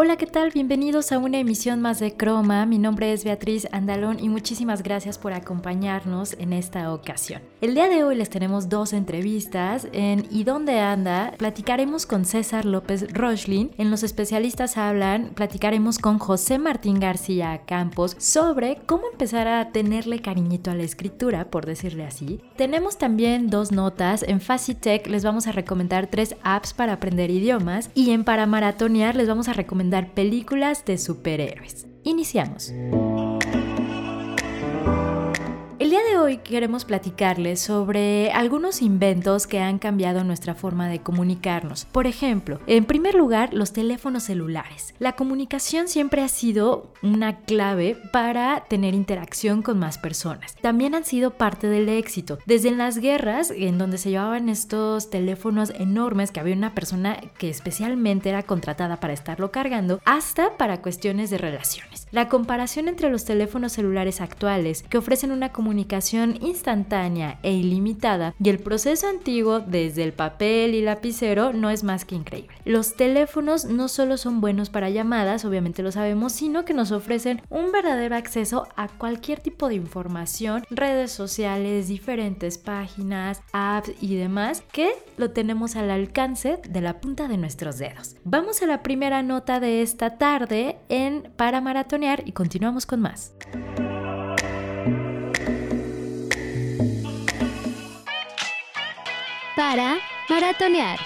Hola, ¿qué tal? Bienvenidos a una emisión más de Croma. Mi nombre es Beatriz Andalón y muchísimas gracias por acompañarnos en esta ocasión. El día de hoy les tenemos dos entrevistas. En ¿Y dónde anda? Platicaremos con César López Rochlin. En Los especialistas hablan, platicaremos con José Martín García Campos sobre cómo empezar a tenerle cariñito a la escritura, por decirle así. Tenemos también dos notas. En Facitech les vamos a recomendar tres apps para aprender idiomas y en Para Maratonear les vamos a recomendar dar películas de superhéroes. Iniciamos. El día hoy queremos platicarles sobre algunos inventos que han cambiado nuestra forma de comunicarnos. Por ejemplo, en primer lugar, los teléfonos celulares. La comunicación siempre ha sido una clave para tener interacción con más personas. También han sido parte del éxito. Desde las guerras, en donde se llevaban estos teléfonos enormes que había una persona que especialmente era contratada para estarlo cargando, hasta para cuestiones de relaciones. La comparación entre los teléfonos celulares actuales, que ofrecen una comunicación instantánea e ilimitada y el proceso antiguo desde el papel y lapicero no es más que increíble. Los teléfonos no solo son buenos para llamadas, obviamente lo sabemos, sino que nos ofrecen un verdadero acceso a cualquier tipo de información, redes sociales, diferentes páginas, apps y demás que lo tenemos al alcance de la punta de nuestros dedos. Vamos a la primera nota de esta tarde en Para Maratonear y continuamos con más. Para maratonear.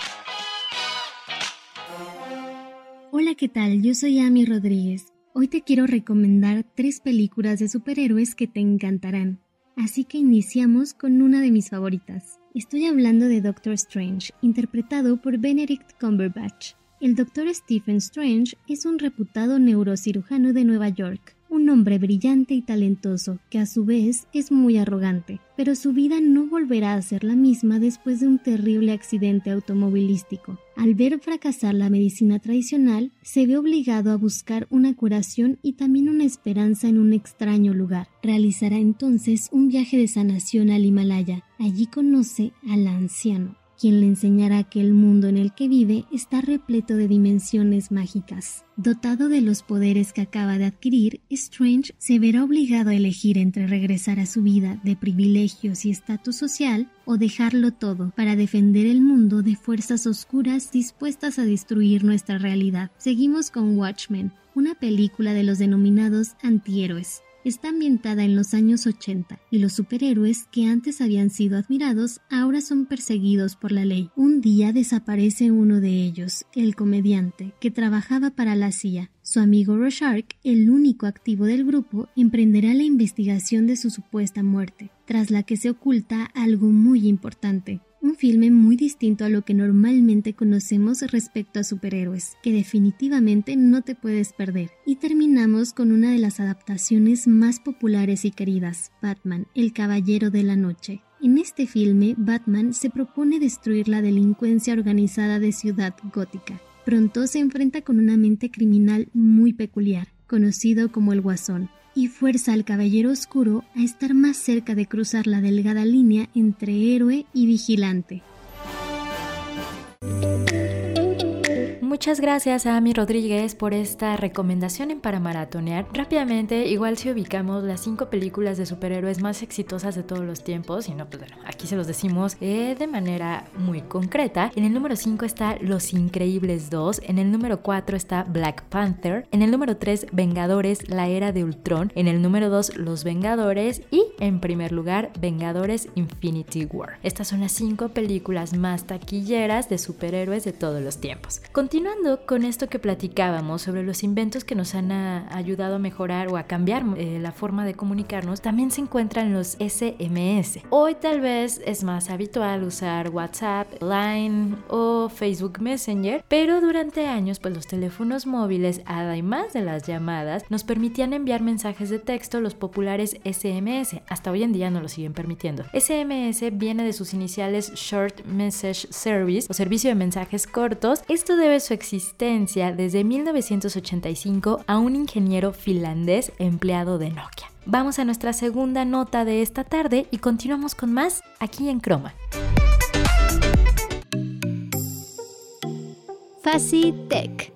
Hola, ¿qué tal? Yo soy Amy Rodríguez. Hoy te quiero recomendar tres películas de superhéroes que te encantarán. Así que iniciamos con una de mis favoritas. Estoy hablando de Doctor Strange, interpretado por Benedict Cumberbatch. El Doctor Stephen Strange es un reputado neurocirujano de Nueva York, un hombre brillante y talentoso, que a su vez es muy arrogante, pero su vida no volverá a ser la misma después de un terrible accidente automovilístico. Al ver fracasar la medicina tradicional, se ve obligado a buscar una curación y también una esperanza en un extraño lugar. Realizará entonces un viaje de sanación al Himalaya. Allí conoce al anciano, quien le enseñará que el mundo en el que vive está repleto de dimensiones mágicas. Dotado de los poderes que acaba de adquirir, Strange se verá obligado a elegir entre regresar a su vida de privilegios y estatus social o dejarlo todo para defender el mundo de fuerzas oscuras dispuestas a destruir nuestra realidad. Seguimos con Watchmen, una película de los denominados antihéroes está ambientada en los años 80 y los superhéroes que antes habían sido admirados ahora son perseguidos por la ley. Un día desaparece uno de ellos, el comediante, que trabajaba para la CIA. Su amigo Rorschach, el único activo del grupo, emprenderá la investigación de su supuesta muerte, tras la que se oculta algo muy importante, un filme muy distinto a lo que normalmente conocemos respecto a superhéroes, que definitivamente no te puedes perder. Y terminamos con una de las adaptaciones más populares y queridas, Batman, el Caballero de la Noche. En este filme, Batman se propone destruir la delincuencia organizada de Ciudad Gótica. Pronto se enfrenta con una mente criminal muy peculiar, conocido como el Guasón, y fuerza al Caballero Oscuro a estar más cerca de cruzar la delgada línea entre héroe y vigilante. Muchas gracias a Ami Rodríguez por esta recomendación en Para Maratonear. Rápidamente, igual si ubicamos las cinco películas de superhéroes más exitosas de todos los tiempos, y no, pues bueno, aquí se los decimos eh, de manera muy concreta. En el número 5 está Los Increíbles 2, en el número 4 está Black Panther, en el número 3 Vengadores, la era de Ultron, en el número 2 Los Vengadores y en primer lugar Vengadores Infinity War. Estas son las cinco películas más taquilleras de superhéroes de todos los tiempos. Continuando con esto que platicábamos sobre los inventos que nos han ah, ayudado a mejorar o a cambiar eh, la forma de comunicarnos, también se encuentran los SMS. Hoy tal vez es más habitual usar WhatsApp, Line o Facebook Messenger, pero durante años pues los teléfonos móviles, además de las llamadas, nos permitían enviar mensajes de texto, los populares SMS. hasta hoy en día no lo siguen permitiendo. SMS viene de sus iniciales Short Message Service o servicio de mensajes cortos. Esto debe su existencia desde 1985 a un ingeniero finlandés empleado de Nokia. Vamos a nuestra segunda nota de esta tarde y continuamos con más aquí en Croma. FaciTech.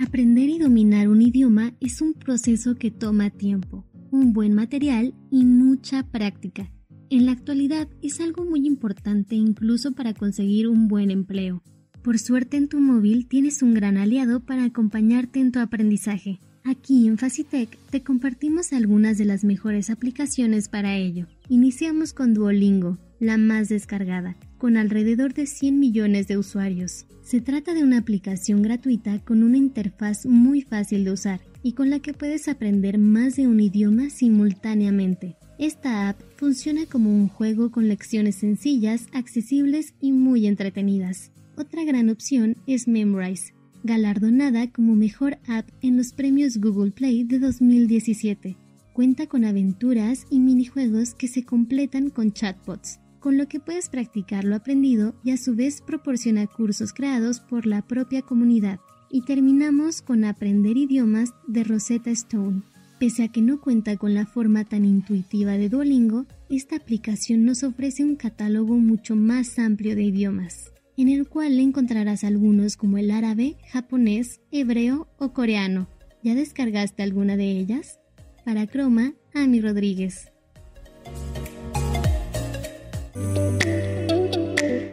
Aprender y dominar un idioma es un proceso que toma tiempo, un buen material y mucha práctica. En la actualidad es algo muy importante incluso para conseguir un buen empleo. Por suerte en tu móvil tienes un gran aliado para acompañarte en tu aprendizaje. Aquí en Facitech te compartimos algunas de las mejores aplicaciones para ello. Iniciamos con Duolingo, la más descargada, con alrededor de 100 millones de usuarios. Se trata de una aplicación gratuita con una interfaz muy fácil de usar y con la que puedes aprender más de un idioma simultáneamente. Esta app funciona como un juego con lecciones sencillas, accesibles y muy entretenidas. Otra gran opción es Memrise, galardonada como mejor app en los premios Google Play de 2017. Cuenta con aventuras y minijuegos que se completan con chatbots, con lo que puedes practicar lo aprendido y a su vez proporciona cursos creados por la propia comunidad. Y terminamos con Aprender idiomas de Rosetta Stone. Pese a que no cuenta con la forma tan intuitiva de Duolingo, esta aplicación nos ofrece un catálogo mucho más amplio de idiomas en el cual encontrarás algunos como el árabe, japonés, hebreo o coreano. ¿Ya descargaste alguna de ellas? Para Croma, Ami Rodríguez.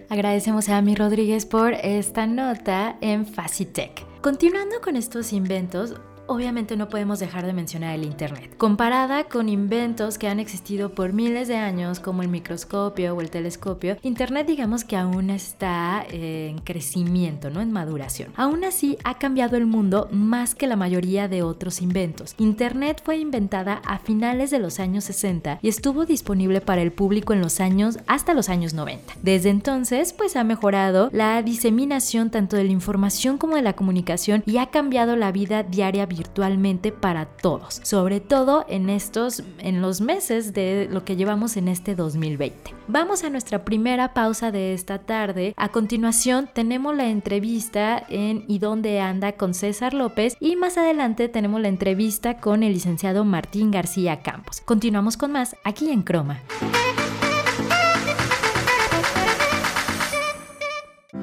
Agradecemos a Ami Rodríguez por esta nota en Facitech. Continuando con estos inventos, obviamente no podemos dejar de mencionar el Internet. Comparada con inventos que han existido por miles de años como el microscopio o el telescopio, Internet digamos que aún está eh, en crecimiento, ¿no? En maduración. Aún así ha cambiado el mundo más que la mayoría de otros inventos. Internet fue inventada a finales de los años 60 y estuvo disponible para el público en los años hasta los años 90. Desde entonces pues ha mejorado la diseminación tanto de la información como de la comunicación y ha cambiado la vida diaria virtualmente para todos, sobre todo en estos, en los meses de lo que llevamos en este 2020. Vamos a nuestra primera pausa de esta tarde. A continuación tenemos la entrevista en ¿Y dónde anda? con César López y más adelante tenemos la entrevista con el licenciado Martín García Campos. Continuamos con más aquí en Croma.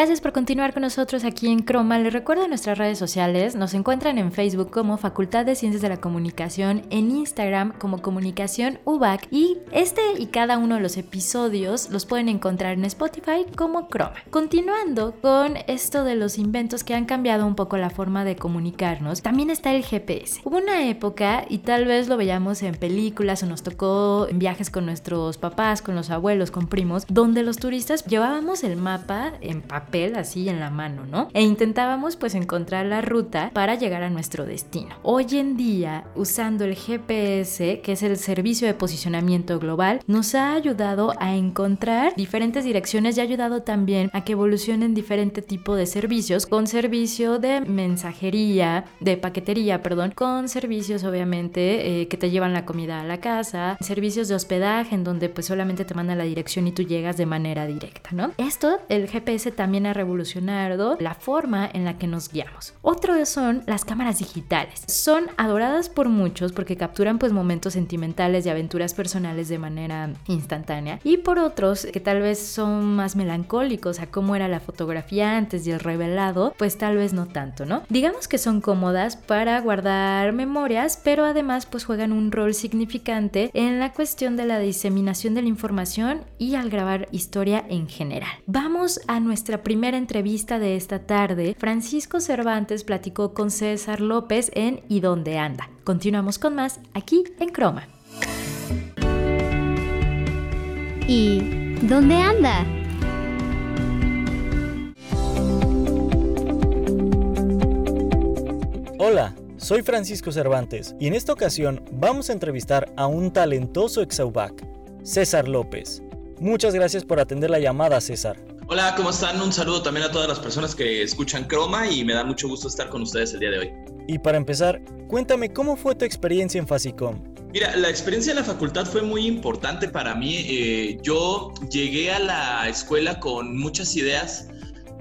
Gracias por continuar con nosotros aquí en Croma. Les recuerdo nuestras redes sociales. Nos encuentran en Facebook como Facultad de Ciencias de la Comunicación, en Instagram como Comunicación UBAC y este y cada uno de los episodios los pueden encontrar en Spotify como Croma. Continuando con esto de los inventos que han cambiado un poco la forma de comunicarnos, también está el GPS. Hubo una época, y tal vez lo veíamos en películas o nos tocó en viajes con nuestros papás, con los abuelos, con primos, donde los turistas llevábamos el mapa en papel así en la mano, ¿no? E intentábamos pues encontrar la ruta para llegar a nuestro destino. Hoy en día, usando el GPS, que es el servicio de posicionamiento global, nos ha ayudado a encontrar diferentes direcciones y ha ayudado también a que evolucionen diferente tipo de servicios, con servicio de mensajería, de paquetería, perdón, con servicios obviamente eh, que te llevan la comida a la casa, servicios de hospedaje en donde pues solamente te manda la dirección y tú llegas de manera directa, ¿no? Esto, el GPS también también ha revolucionado la forma en la que nos guiamos. Otro son las cámaras digitales. Son adoradas por muchos porque capturan pues momentos sentimentales y aventuras personales de manera instantánea y por otros que tal vez son más melancólicos a cómo era la fotografía antes y el revelado, pues tal vez no tanto, ¿no? Digamos que son cómodas para guardar memorias, pero además pues juegan un rol significante en la cuestión de la diseminación de la información y al grabar historia en general. Vamos a nuestra primera entrevista de esta tarde, Francisco Cervantes platicó con César López en ¿Y dónde anda? Continuamos con más aquí en Croma. ¿Y dónde anda? Hola, soy Francisco Cervantes y en esta ocasión vamos a entrevistar a un talentoso exaubac César López. Muchas gracias por atender la llamada, César. Hola, ¿cómo están? Un saludo también a todas las personas que escuchan Croma y me da mucho gusto estar con ustedes el día de hoy. Y para empezar, cuéntame cómo fue tu experiencia en Fasicom. Mira, la experiencia en la facultad fue muy importante para mí. Eh, yo llegué a la escuela con muchas ideas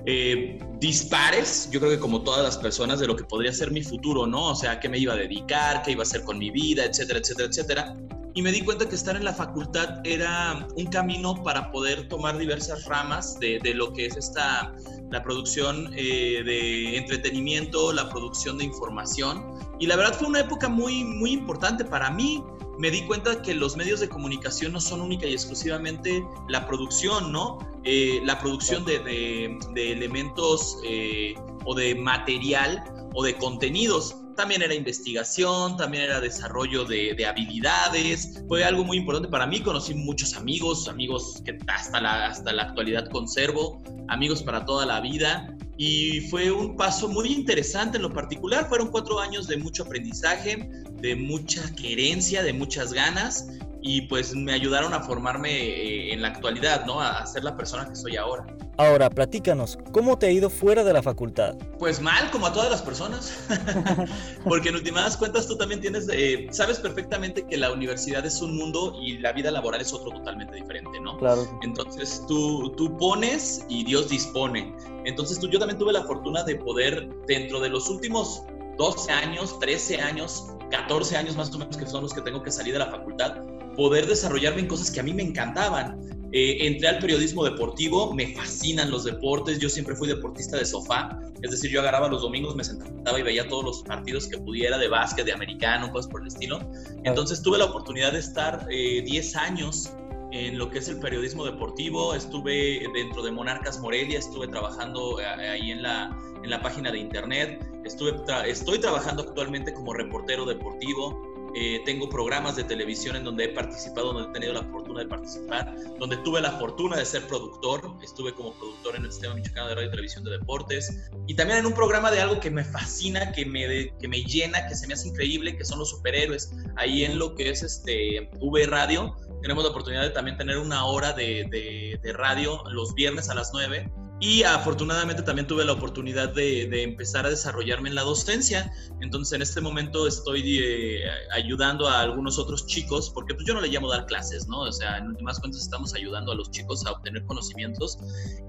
eh, dispares, yo creo que como todas las personas, de lo que podría ser mi futuro, ¿no? O sea, qué me iba a dedicar, qué iba a hacer con mi vida, etcétera, etcétera, etcétera. Y me di cuenta que estar en la facultad era un camino para poder tomar diversas ramas de, lo que es esta, la producción eh, de entretenimiento, la producción de información. Y la verdad fue una época muy, muy importante para mí me di cuenta que los medios de comunicación no son única y exclusivamente la producción, ¿no? Eh, la producción de, elementos eh, o de material o de contenidos. También era investigación, también era desarrollo de, habilidades. Fue algo muy importante para mí. Conocí muchos amigos, amigos que hasta la, hasta la actualidad conservo, amigos para toda la vida y fue un paso muy interesante en lo particular. Fueron cuatro años de mucho aprendizaje, de mucha querencia, de muchas ganas y pues me ayudaron a formarme eh, en la actualidad, ¿no? A ser la persona que soy ahora. Ahora, platícanos, ¿cómo te ha ido fuera de la facultad? Pues mal, como a todas las personas. Porque en últimas cuentas tú también tienes, eh, sabes perfectamente que la universidad es un mundo y la vida laboral es otro totalmente diferente, ¿no? Claro. Entonces tú, tú pones y Dios dispone. Entonces tú, yo también tuve la fortuna de poder, dentro de los últimos 12 años, 13 años, 14 años más o menos, que son los que tengo que salir de la facultad, poder desarrollarme en cosas que a mí me encantaban. Eh, entré al periodismo deportivo, me fascinan los deportes, yo siempre fui deportista de sofá, es decir, yo agarraba los domingos, me sentaba y veía todos los partidos que pudiera de básquet, de americano, cosas por el estilo. Entonces tuve la oportunidad de estar 10 eh, años en lo que es el periodismo deportivo, estuve dentro de Monarcas Morelia, estuve trabajando eh, ahí en la, en la página de internet, estuve estoy trabajando actualmente como reportero deportivo, eh, tengo programas de televisión en donde he participado, donde he tenido la fortuna de participar, donde tuve la fortuna de ser productor. Estuve como productor en el Sistema Michoacano de Radio y Televisión de Deportes. Y también en un programa de algo que me fascina, que me, que me llena, que se me hace increíble, que son los superhéroes. Ahí en lo que es este V Radio, tenemos la oportunidad de también tener una hora de, de, de radio los viernes a las 9 y afortunadamente también tuve la oportunidad de, empezar a desarrollarme en la docencia. Entonces en este momento estoy eh, ayudando a algunos otros chicos, porque pues yo no le llamo dar clases, ¿no? O sea, en últimas cuentas estamos ayudando a los chicos a obtener conocimientos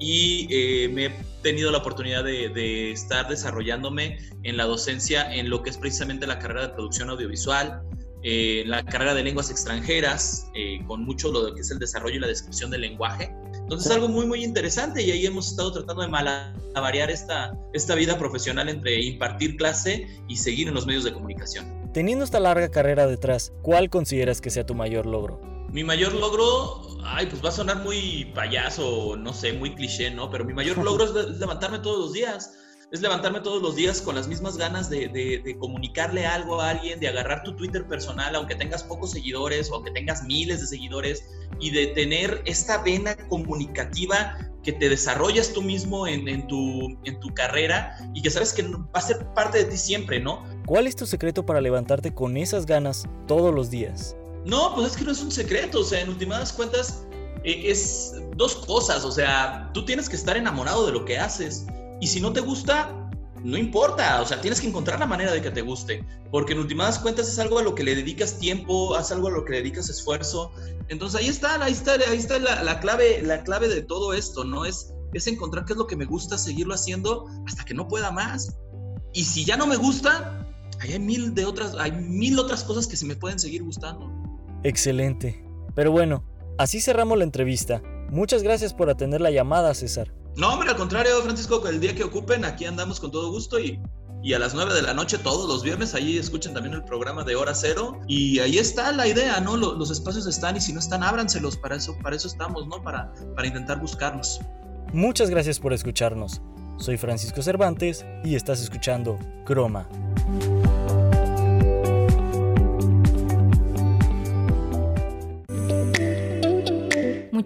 y eh, me he tenido la oportunidad de, de estar desarrollándome en la docencia en lo que es precisamente la carrera de producción audiovisual, eh, la carrera de lenguas extranjeras, con mucho lo que es el desarrollo y la descripción del lenguaje. Entonces es algo muy, muy interesante y ahí hemos estado tratando de malavariar esta, esta vida profesional entre impartir clase y seguir en los medios de comunicación. Teniendo esta larga carrera detrás, ¿cuál consideras que sea tu mayor logro? Mi mayor logro, ay, pues va a sonar muy payaso, no sé, muy cliché, ¿no? Pero mi mayor logro es levantarme todos los días es levantarme todos los días con las mismas ganas de, comunicarle algo a alguien, de agarrar tu Twitter personal, aunque tengas pocos seguidores o aunque tengas miles de seguidores, y de tener esta vena comunicativa que te desarrollas tú mismo en, tu, en tu carrera y que sabes que va a ser parte de ti siempre, ¿no? ¿Cuál es tu secreto para levantarte con esas ganas todos los días? No, pues es que no es un secreto, o sea, en últimas cuentas eh, es dos cosas, o sea, tú tienes que estar enamorado de lo que haces y si no te gusta, no importa, o sea, tienes que encontrar la manera de que te guste, porque en últimas cuentas es algo a lo que le dedicas tiempo, es algo a lo que le dedicas esfuerzo. Entonces ahí está, ahí está, ahí está la, clave, la clave de todo esto, ¿no? Es, es encontrar qué es lo que me gusta, seguirlo haciendo hasta que no pueda más. Y si ya no me gusta, hay mil de otras, hay mil otras cosas que se me pueden seguir gustando. Excelente. Pero bueno, así cerramos la entrevista. Muchas gracias por atender la llamada, César. No, hombre, al contrario, Francisco, el día que ocupen, aquí andamos con todo gusto y, y a las 9 de la noche todos los viernes, ahí escuchen también el programa de Hora Cero y ahí está la idea, ¿no? Los, espacios están y si no están, ábranselos, para eso, para eso estamos, ¿no? Para, para intentar buscarnos. Muchas gracias por escucharnos. Soy Francisco Cervantes y estás escuchando Croma.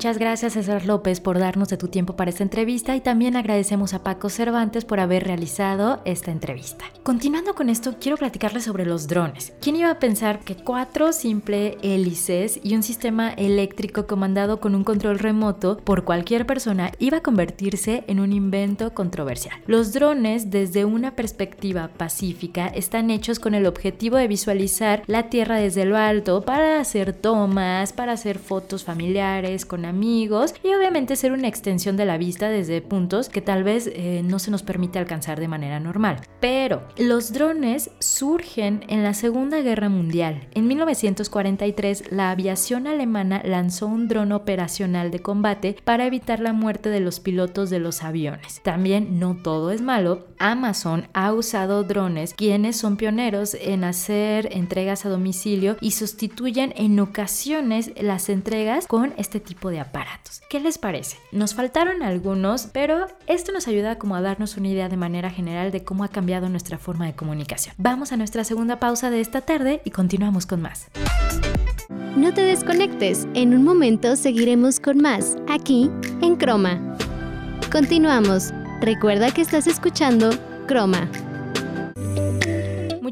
Muchas gracias César López por darnos de tu tiempo para esta entrevista y también agradecemos a Paco Cervantes por haber realizado esta entrevista. Continuando con esto, quiero platicarles sobre los drones. ¿Quién iba a pensar que cuatro simples hélices y un sistema eléctrico comandado con un control remoto por cualquier persona iba a convertirse en un invento controversial? Los drones, desde una perspectiva pacífica, están hechos con el objetivo de visualizar la Tierra desde lo alto para hacer tomas, para hacer fotos familiares, con amigos y obviamente ser una extensión de la vista desde puntos que tal vez eh, no se nos permite alcanzar de manera normal. Pero los drones surgen en la Segunda Guerra Mundial. En 1943 la aviación alemana lanzó un dron operacional de combate para evitar la muerte de los pilotos de los aviones. También no todo es malo. Amazon ha usado drones quienes son pioneros en hacer entregas a domicilio y sustituyen en ocasiones las entregas con este tipo de aparatos. ¿Qué les parece? Nos faltaron algunos, pero esto nos ayuda como a darnos una idea de manera general de cómo ha cambiado nuestra forma de comunicación. Vamos a nuestra segunda pausa de esta tarde y continuamos con más. No te desconectes, en un momento seguiremos con más, aquí en Croma. Continuamos. Recuerda que estás escuchando Croma.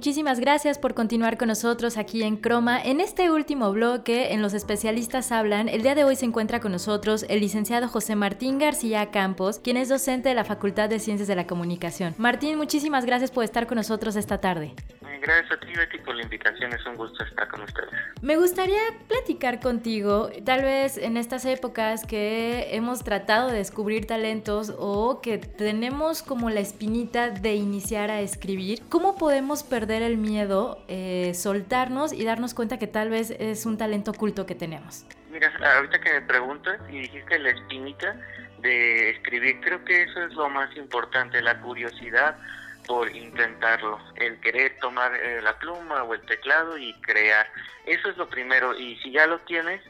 Muchísimas gracias por continuar con nosotros aquí en Croma. En este último bloque, en Los Especialistas Hablan, el día de hoy se encuentra con nosotros el licenciado José Martín García Campos, quien es docente de la Facultad de Ciencias de la Comunicación. Martín, muchísimas gracias por estar con nosotros esta tarde. Gracias a ti, Betty, por la invitación. Es un gusto estar con ustedes. Me gustaría platicar contigo, tal vez en estas épocas que hemos tratado de descubrir talentos o que tenemos como la espinita de iniciar a escribir, ¿cómo podemos perder el miedo, eh, soltarnos y darnos cuenta que tal vez es un talento oculto que tenemos? Mira, ahorita que me preguntas y dijiste la espinita de escribir, creo que eso es lo más importante, la curiosidad por intentarlo, el querer tomar eh, la pluma o el teclado y crear. Eso es lo primero y si ya lo tienes,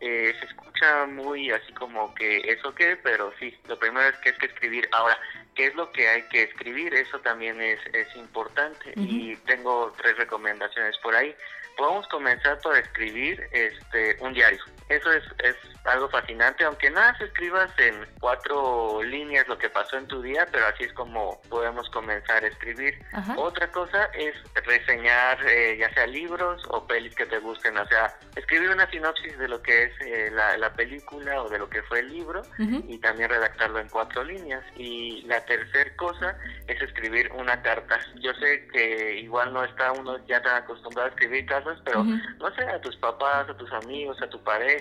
eh, se escucha muy así como que eso qué, pero sí, lo primero es que es que escribir. Ahora, ¿qué es lo que hay que escribir? Eso también es, es importante y tengo tres recomendaciones por ahí. Podemos comenzar por escribir este un diario. Eso es, es algo fascinante, aunque nada se escribas en cuatro líneas lo que pasó en tu día, pero así es como podemos comenzar a escribir. Otra cosa es reseñar eh, ya sea libros o pelis que te gusten, o sea, escribir una sinopsis de lo que es eh, la, la, película o de lo que fue el libro y también redactarlo en cuatro líneas. Y la tercera cosa es escribir una carta. Yo sé que igual no está uno ya tan acostumbrado a escribir cartas, pero no sé, a tus papás, a tus amigos, a tu pareja,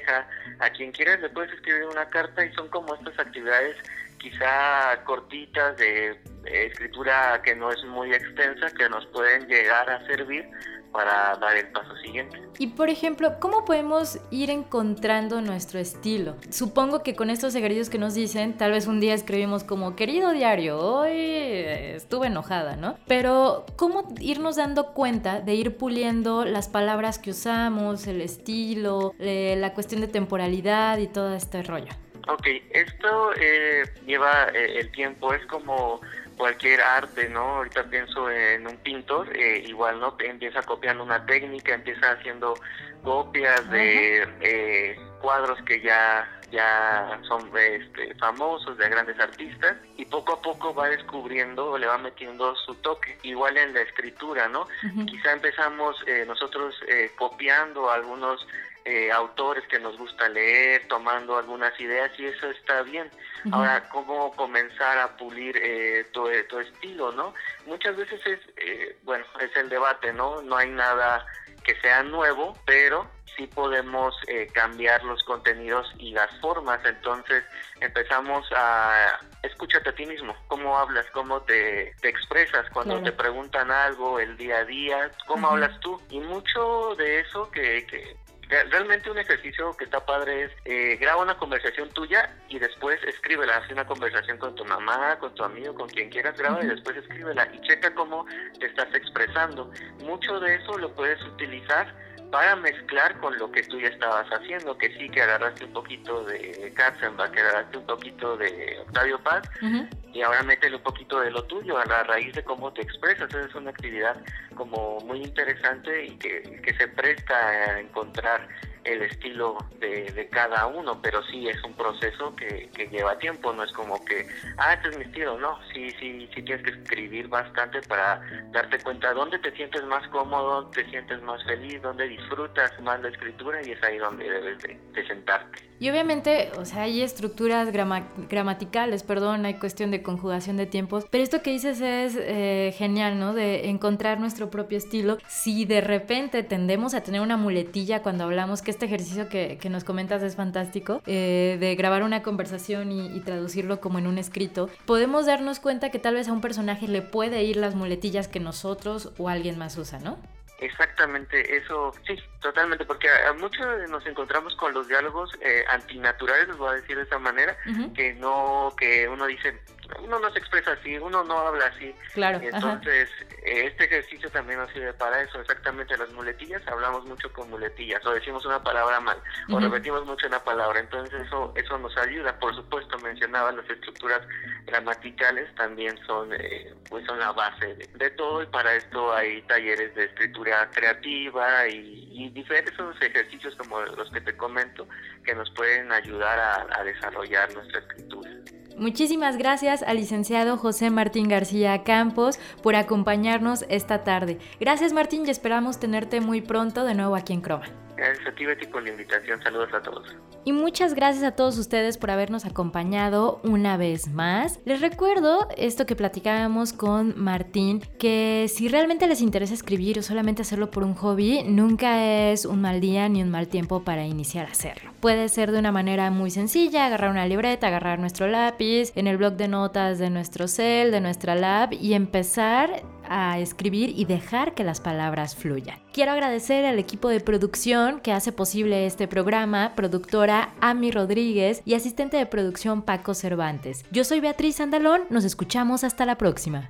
a quien quieras le puedes escribir una carta y son como estas actividades quizá cortitas de, escritura que no es muy extensa que nos pueden llegar a servir para dar el paso siguiente. Y por ejemplo, ¿cómo podemos ir encontrando nuestro estilo? Supongo que con estos ejercicios que nos dicen, tal vez un día escribimos como, querido diario, hoy estuve enojada, ¿no? Pero ¿cómo irnos dando cuenta de ir puliendo las palabras que usamos, el estilo, eh, la cuestión de temporalidad y todo este rollo? Ok, esto eh, lleva eh, el tiempo, es como cualquier arte, ¿no? Ahorita pienso en un pintor, eh, igual, ¿no? Empieza copiando una técnica, empieza haciendo copias de cuadros que ya ya son este, famosos, de grandes artistas, y poco a poco va descubriendo o le va metiendo su toque. Igual en la escritura, ¿no? Quizá empezamos nosotros copiando algunos eh, autores que nos gusta leer, tomando algunas ideas y eso está bien. Ahora, ¿cómo comenzar a pulir eh, tu, estilo, no? Muchas veces es, eh, bueno, es el debate, ¿no? No hay nada que sea nuevo, pero sí podemos eh, cambiar los contenidos y las formas. Entonces empezamos a escúchate a ti mismo, cómo hablas, cómo te, expresas cuando te preguntan algo el día a día, cómo hablas tú. Y mucho de eso que, que realmente un ejercicio que está padre es eh, graba una conversación tuya y después escríbela, haz una conversación con tu mamá, con tu amigo, con quien quieras, graba y después escríbela y checa cómo te estás expresando. Mucho de eso lo puedes utilizar para mezclar con lo que tú ya estabas haciendo, que sí, que agarraste un poquito de Katzenbach, que agarraste un poquito de Octavio Paz, y ahora métele un poquito de lo tuyo, a la raíz de cómo te expresas. Esa es una actividad como muy interesante y que, que se presta a encontrar el estilo de, cada uno, pero sí es un proceso que, lleva tiempo, no es como que, ah, este es mi estilo, no, sí, sí, sí tienes que escribir bastante para darte cuenta dónde te sientes más cómodo, te sientes más feliz, dónde disfrutas más la escritura y es ahí donde debes de, sentarte. Y obviamente, o sea, hay estructuras gramaticales, perdón, hay cuestión de conjugación de tiempos, pero esto que dices es eh, genial, ¿no? De encontrar nuestro propio estilo. Si de repente tendemos a tener una muletilla cuando hablamos, que este ejercicio que, que nos comentas es fantástico, eh, de grabar una conversación y, y traducirlo como en un escrito, podemos darnos cuenta que tal vez a un personaje le puede ir las muletillas que nosotros o alguien más usa, ¿no? Exactamente, eso sí, totalmente, porque a, muchos nos encontramos con los diálogos eh, antinaturales, les voy a decir de esa manera, que no, que uno dice, uno no se expresa así, uno no habla así. Claro. entonces, este ejercicio también nos sirve para eso, exactamente las muletillas, hablamos mucho con muletillas, o decimos una palabra mal, o repetimos mucho una palabra, entonces eso, eso nos ayuda, por supuesto, mencionaba las estructuras gramaticales, también son, eh, pues son la base de, todo, y para esto hay talleres de escritura creativa y, y diferentes ejercicios como los que te comento, que nos pueden ayudar a desarrollar nuestra escritura. Muchísimas gracias al licenciado José Martín García Campos por acompañarnos esta tarde. Gracias Martín y esperamos tenerte muy pronto de nuevo aquí en Croma. Gracias a ti Betty por la invitación, saludos a todos. Y muchas gracias a todos ustedes por habernos acompañado una vez más. Les recuerdo esto que platicábamos con Martín, que si realmente les interesa escribir o solamente hacerlo por un hobby, nunca es un mal día ni un mal tiempo para iniciar a hacerlo. Puede ser de una manera muy sencilla, agarrar una libreta, agarrar nuestro lápiz, en el blog de notas de nuestro cel, de nuestra lab y empezar a escribir y dejar que las palabras fluyan. Quiero agradecer al equipo de producción que hace posible este programa, productora Ami Rodríguez y asistente de producción Paco Cervantes. Yo soy Beatriz Andalón, nos escuchamos hasta la próxima.